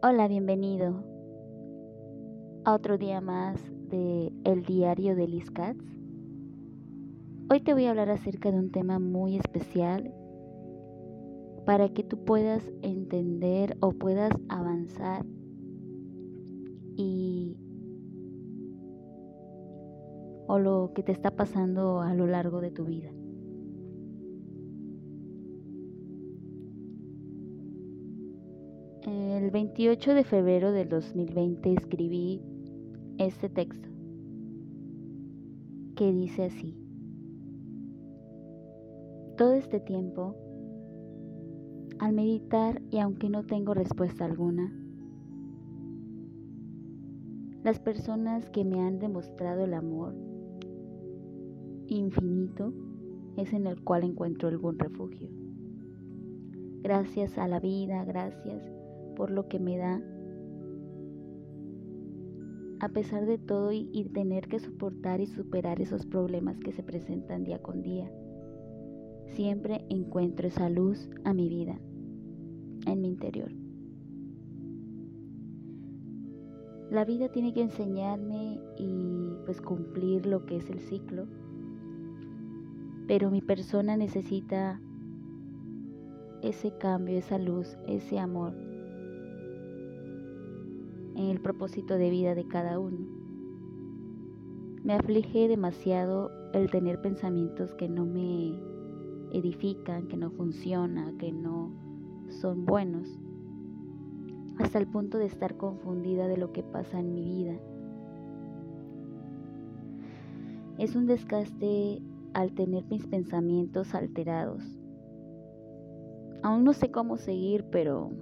Hola, bienvenido a otro día más de El Diario de Liz Katz. Hoy te voy a hablar acerca de un tema muy especial para que tú puedas entender o puedas avanzar y o lo que te está pasando a lo largo de tu vida. El 28 de febrero del 2020 escribí este texto que dice así. Todo este tiempo, al meditar y aunque no tengo respuesta alguna, las personas que me han demostrado el amor infinito es en el cual encuentro algún refugio. Gracias a la vida, gracias por lo que me da, a pesar de todo y, tener que soportar y superar esos problemas que se presentan día con día. Siempre encuentro esa luz a mi vida, en mi interior. La vida tiene que enseñarme y pues cumplir lo que es el ciclo, pero mi persona necesita ese cambio, esa luz, ese amor en el propósito de vida de cada uno. Me aflige demasiado el tener pensamientos que no me edifican, que no funcionan, que no son buenos, hasta el punto de estar confundida de lo que pasa en mi vida. Es un desgaste al tener mis pensamientos alterados. Aún no sé cómo seguir, pero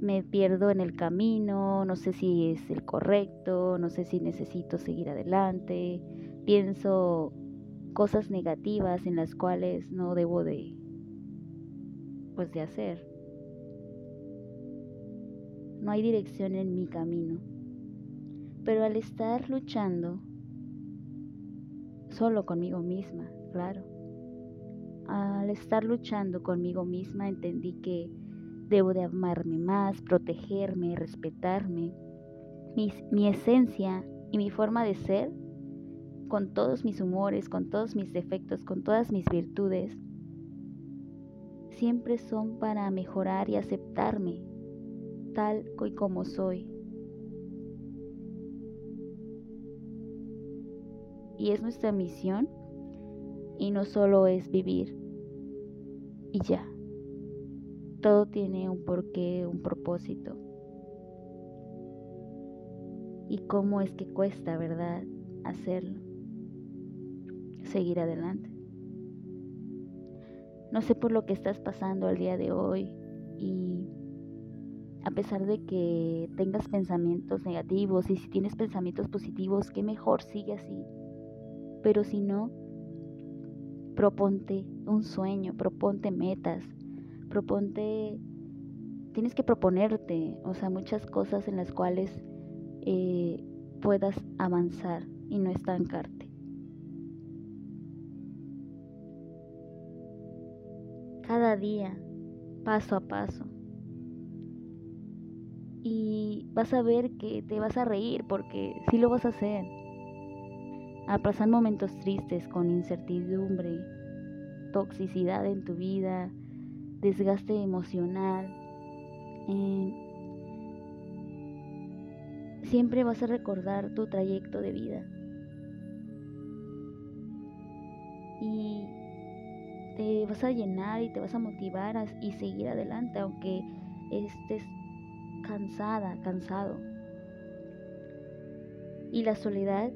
me pierdo en el camino, no sé si es el correcto, no sé si necesito seguir adelante, pienso cosas negativas en las cuales no debo de pues de hacer. No hay dirección en mi camino. Pero al estar luchando solo conmigo misma, claro. Al estar luchando conmigo misma entendí que Debo de amarme más, protegerme, respetarme. mi esencia y mi forma de ser, con todos mis humores, con todos mis defectos, con todas mis virtudes, siempre son para mejorar y aceptarme tal y como soy. Y es nuestra misión y no solo es vivir y ya. Todo tiene un porqué, un propósito. Y cómo es que cuesta, ¿verdad? Hacerlo. Seguir adelante. No sé por lo que estás pasando al día de hoy y a pesar de que tengas pensamientos negativos y si tienes pensamientos positivos, qué mejor, sigue así. Pero si no, proponte un sueño, proponte metas, proponte, tienes que proponerte, o sea, muchas cosas en las cuales eh, puedas avanzar y no estancarte. Cada día, paso a paso. Y vas a ver que te vas a reír porque sí lo vas a hacer. A pasar momentos tristes con incertidumbre, toxicidad en tu vida, desgaste emocional. Eh, siempre vas a recordar tu trayecto de vida. Y te vas a llenar y te vas a motivar a, y seguir adelante, aunque estés cansada, cansado. Y la soledad,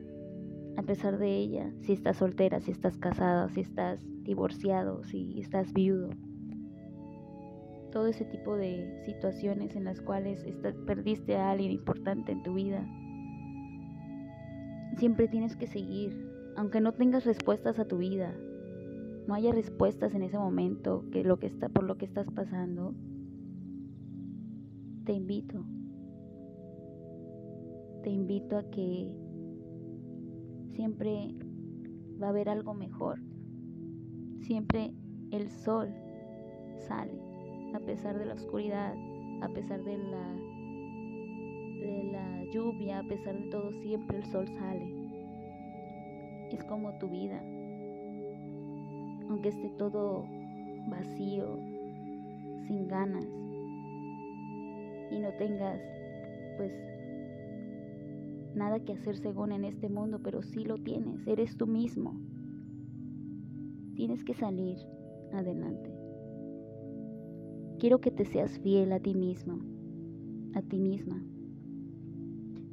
a pesar de ella, si estás soltera, si estás casada, si estás divorciado, si estás viudo, todo ese tipo de situaciones en las cuales perdiste a alguien importante en tu vida. Siempre tienes que seguir, aunque no tengas respuestas a tu vida, no haya respuestas en ese momento que lo que está por lo que estás pasando. Te invito. Te invito a que siempre va a haber algo mejor. Siempre el sol sale a pesar de la oscuridad, a pesar de la, de la lluvia, a pesar de todo, siempre el sol sale. Es como tu vida. Aunque esté todo vacío, sin ganas, y no tengas, pues, nada que hacer según en este mundo, pero sí lo tienes, eres tú mismo. Tienes que salir adelante. Quiero que te seas fiel a ti mismo, a ti misma.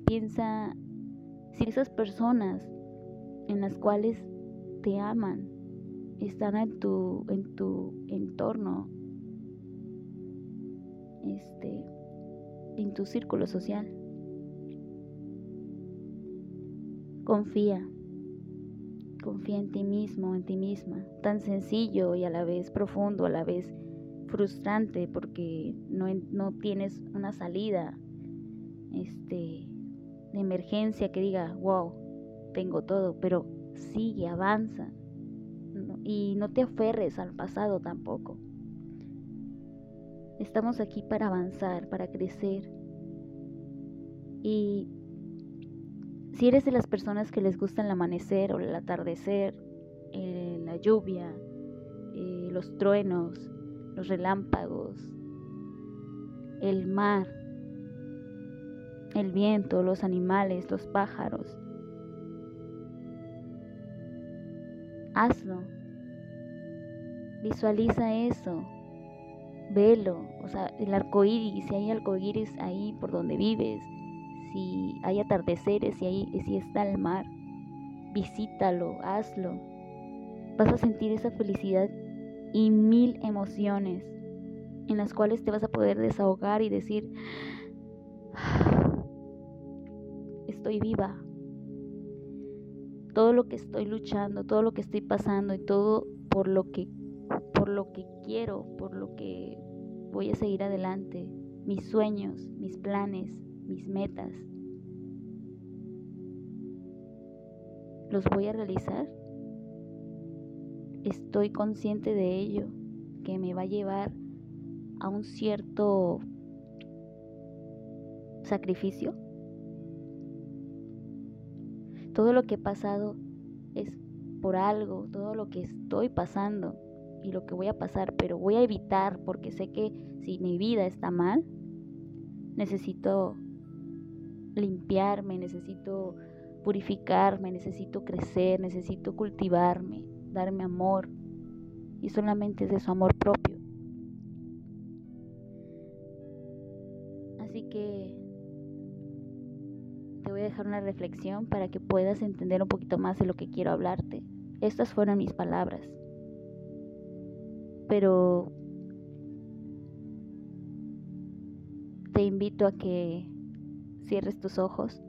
Piensa si esas personas en las cuales te aman están en tu, en tu entorno, este, en tu círculo social. Confía, confía en ti mismo, en ti misma, tan sencillo y a la vez profundo, a la vez frustrante porque no, no tienes una salida este, de emergencia que diga, wow, tengo todo, pero sigue, avanza y no te aferres al pasado tampoco. Estamos aquí para avanzar, para crecer. Y si eres de las personas que les gusta el amanecer o el atardecer, eh, la lluvia, eh, los truenos, los relámpagos, el mar, el viento, los animales, los pájaros. Hazlo. Visualiza eso. Velo. O sea, el arco iris, si hay arco iris ahí por donde vives, si hay atardeceres, si, hay, si está el mar, visítalo, hazlo. Vas a sentir esa felicidad y mil emociones en las cuales te vas a poder desahogar y decir, estoy viva. Todo lo que estoy luchando, todo lo que estoy pasando y todo por lo que por lo que quiero, por lo que voy a seguir adelante, mis sueños, mis planes, mis metas. ¿Los voy a realizar? Estoy consciente de ello, que me va a llevar a un cierto sacrificio. Todo lo que he pasado es por algo, todo lo que estoy pasando y lo que voy a pasar, pero voy a evitar porque sé que si mi vida está mal, necesito limpiarme, necesito purificarme, necesito crecer, necesito cultivarme, darme amor y solamente es de su amor propio. Así que te voy a dejar una reflexión para que puedas entender un poquito más de lo que quiero hablarte. Estas fueron mis palabras. Pero te invito a que cierres tus ojos,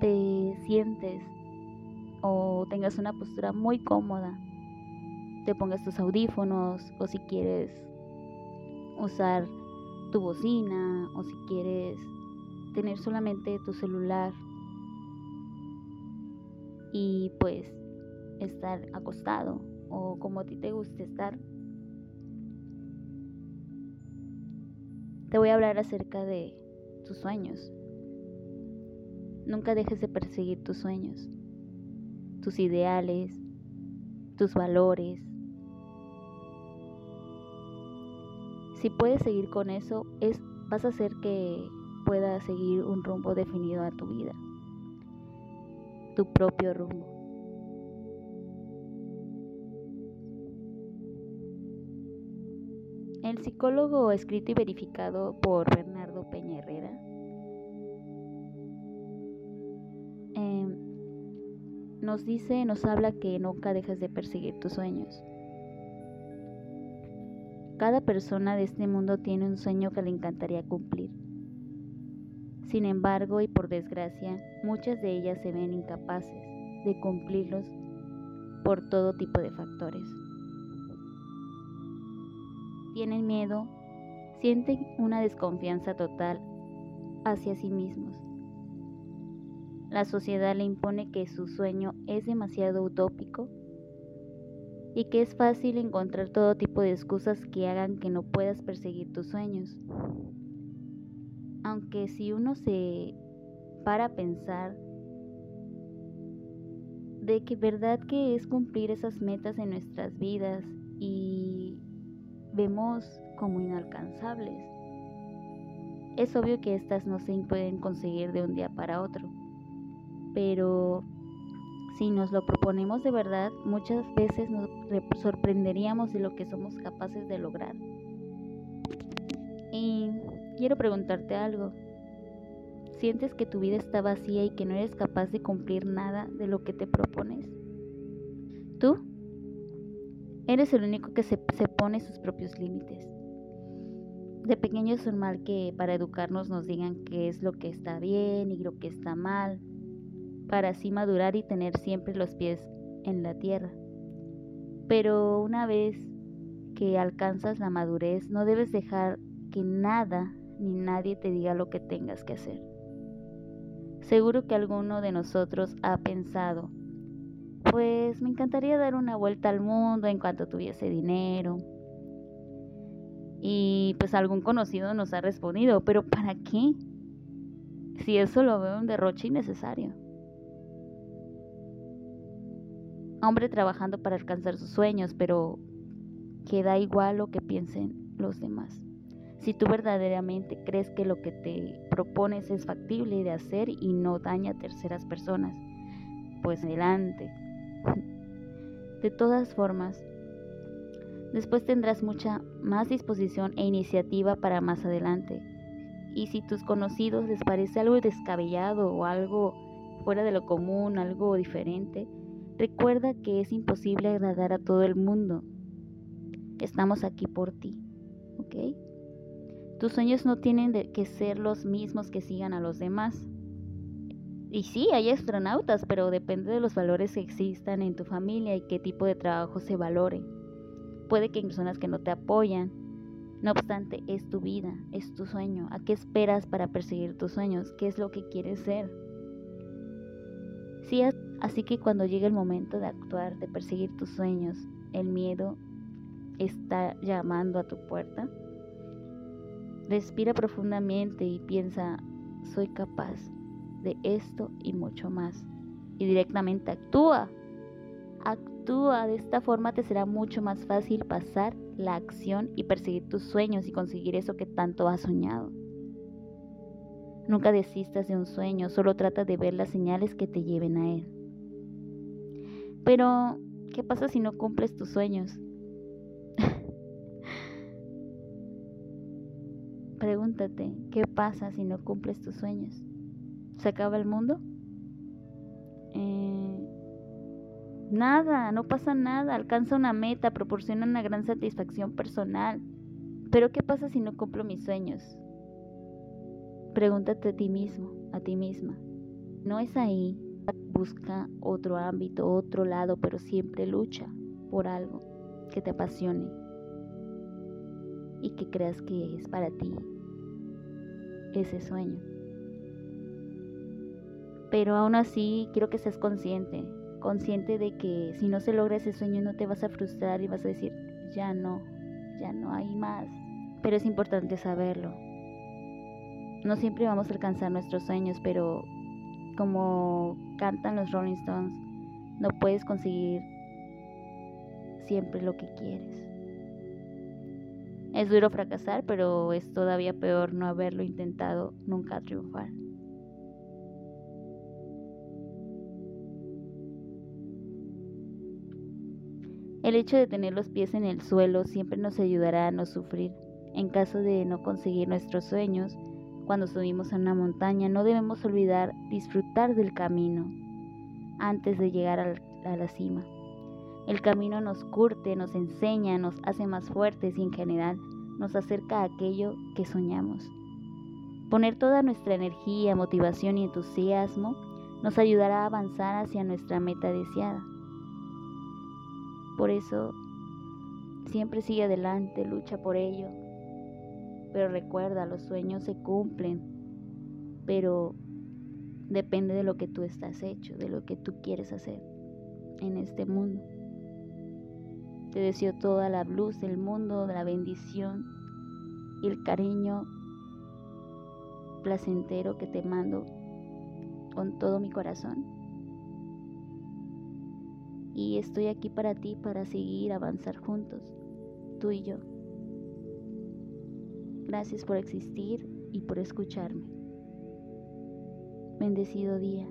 te sientes o tengas una postura muy cómoda. Te pongas tus audífonos o si quieres usar tu bocina o si quieres tener solamente tu celular y pues estar acostado o como a ti te guste estar. Te voy a hablar acerca de tus sueños. Nunca dejes de perseguir tus sueños tus ideales, tus valores. Si puedes seguir con eso, es, vas a hacer que puedas seguir un rumbo definido a tu vida, tu propio rumbo. El psicólogo escrito y verificado por Bernardo Peña Herrera nos dice, nos habla que nunca dejes de perseguir tus sueños. Cada persona de este mundo tiene un sueño que le encantaría cumplir. Sin embargo, y por desgracia, muchas de ellas se ven incapaces de cumplirlos por todo tipo de factores. Tienen miedo, sienten una desconfianza total hacia sí mismos la sociedad le impone que su sueño es demasiado utópico y que es fácil encontrar todo tipo de excusas que hagan que no puedas perseguir tus sueños. Aunque si uno se para a pensar de que verdad que es cumplir esas metas en nuestras vidas y vemos como inalcanzables. Es obvio que estas no se pueden conseguir de un día para otro, pero si nos lo proponemos de verdad, muchas veces nos sorprenderíamos de lo que somos capaces de lograr. Y quiero preguntarte algo. ¿Sientes que tu vida está vacía y que no eres capaz de cumplir nada de lo que te propones? Tú eres el único que se, pone sus propios límites. De pequeño es normal que para educarnos nos digan qué es lo que está bien y lo que está mal, para así madurar y tener siempre los pies en la tierra. Pero una vez que alcanzas la madurez, no debes dejar que nada ni nadie te diga lo que tengas que hacer. Seguro que alguno de nosotros ha pensado, pues me encantaría dar una vuelta al mundo en cuanto tuviese dinero. Y pues algún conocido nos ha respondido, pero ¿para qué? Si eso lo veo un derroche innecesario. Hombre trabajando para alcanzar sus sueños, pero que da igual lo que piensen los demás. Si tú verdaderamente crees que lo que te propones es factible de hacer y no daña a terceras personas, pues adelante. De todas formas, después tendrás mucha más disposición e iniciativa para más adelante. Y si tus conocidos les parece algo descabellado o algo fuera de lo común, algo diferente, recuerda que es imposible agradar a todo el mundo. Estamos aquí por ti, ¿ok? Tus sueños no tienen que ser los mismos que sigan a los demás. Y sí, hay astronautas, pero depende de los valores que existan en tu familia y qué tipo de trabajo se valore. Puede que hay personas que no te apoyan. No obstante, es tu vida, es tu sueño. ¿A qué esperas para perseguir tus sueños? ¿Qué es lo que quieres ser? Sí, así que cuando llegue el momento de actuar, de perseguir tus sueños, el miedo está llamando a tu puerta. Respira profundamente y piensa, soy capaz de esto y mucho más. Y directamente actúa. Actúa. De esta forma te será mucho más fácil pasar la acción y perseguir tus sueños y conseguir eso que tanto has soñado. Nunca desistas de un sueño, solo trata de ver las señales que te lleven a él. Pero, ¿qué pasa si no cumples tus sueños? Pregúntate, ¿qué pasa si no cumples tus sueños? ¿Se acaba el mundo? Eh, nada, no pasa nada, alcanza una meta, proporciona una gran satisfacción personal. Pero ¿qué pasa si no cumplo mis sueños? Pregúntate a ti mismo, a ti misma. No es ahí, busca otro ámbito, otro lado, pero siempre lucha por algo que te apasione y que creas que es para ti ese sueño. Pero aún así quiero que seas consciente, consciente de que si no se logra ese sueño no te vas a frustrar y vas a decir, ya no, ya no hay más. Pero es importante saberlo. No siempre vamos a alcanzar nuestros sueños, pero como cantan los Rolling Stones, no puedes conseguir siempre lo que quieres. Es duro fracasar, pero es todavía peor no haberlo intentado nunca triunfar. El hecho de tener los pies en el suelo siempre nos ayudará a no sufrir. En caso de no conseguir nuestros sueños, cuando subimos a una montaña, no debemos olvidar disfrutar del camino antes de llegar a la cima. El camino nos curte, nos enseña, nos hace más fuertes y en general nos acerca a aquello que soñamos. Poner toda nuestra energía, motivación y entusiasmo nos ayudará a avanzar hacia nuestra meta deseada. Por eso, siempre sigue adelante, lucha por ello. Pero recuerda, los sueños se cumplen, pero depende de lo que tú estás hecho, de lo que tú quieres hacer en este mundo. Te deseo toda la luz del mundo, la bendición y el cariño placentero que te mando con todo mi corazón. Y estoy aquí para ti, para seguir, avanzar juntos, tú y yo. Gracias por existir y por escucharme. Bendecido día.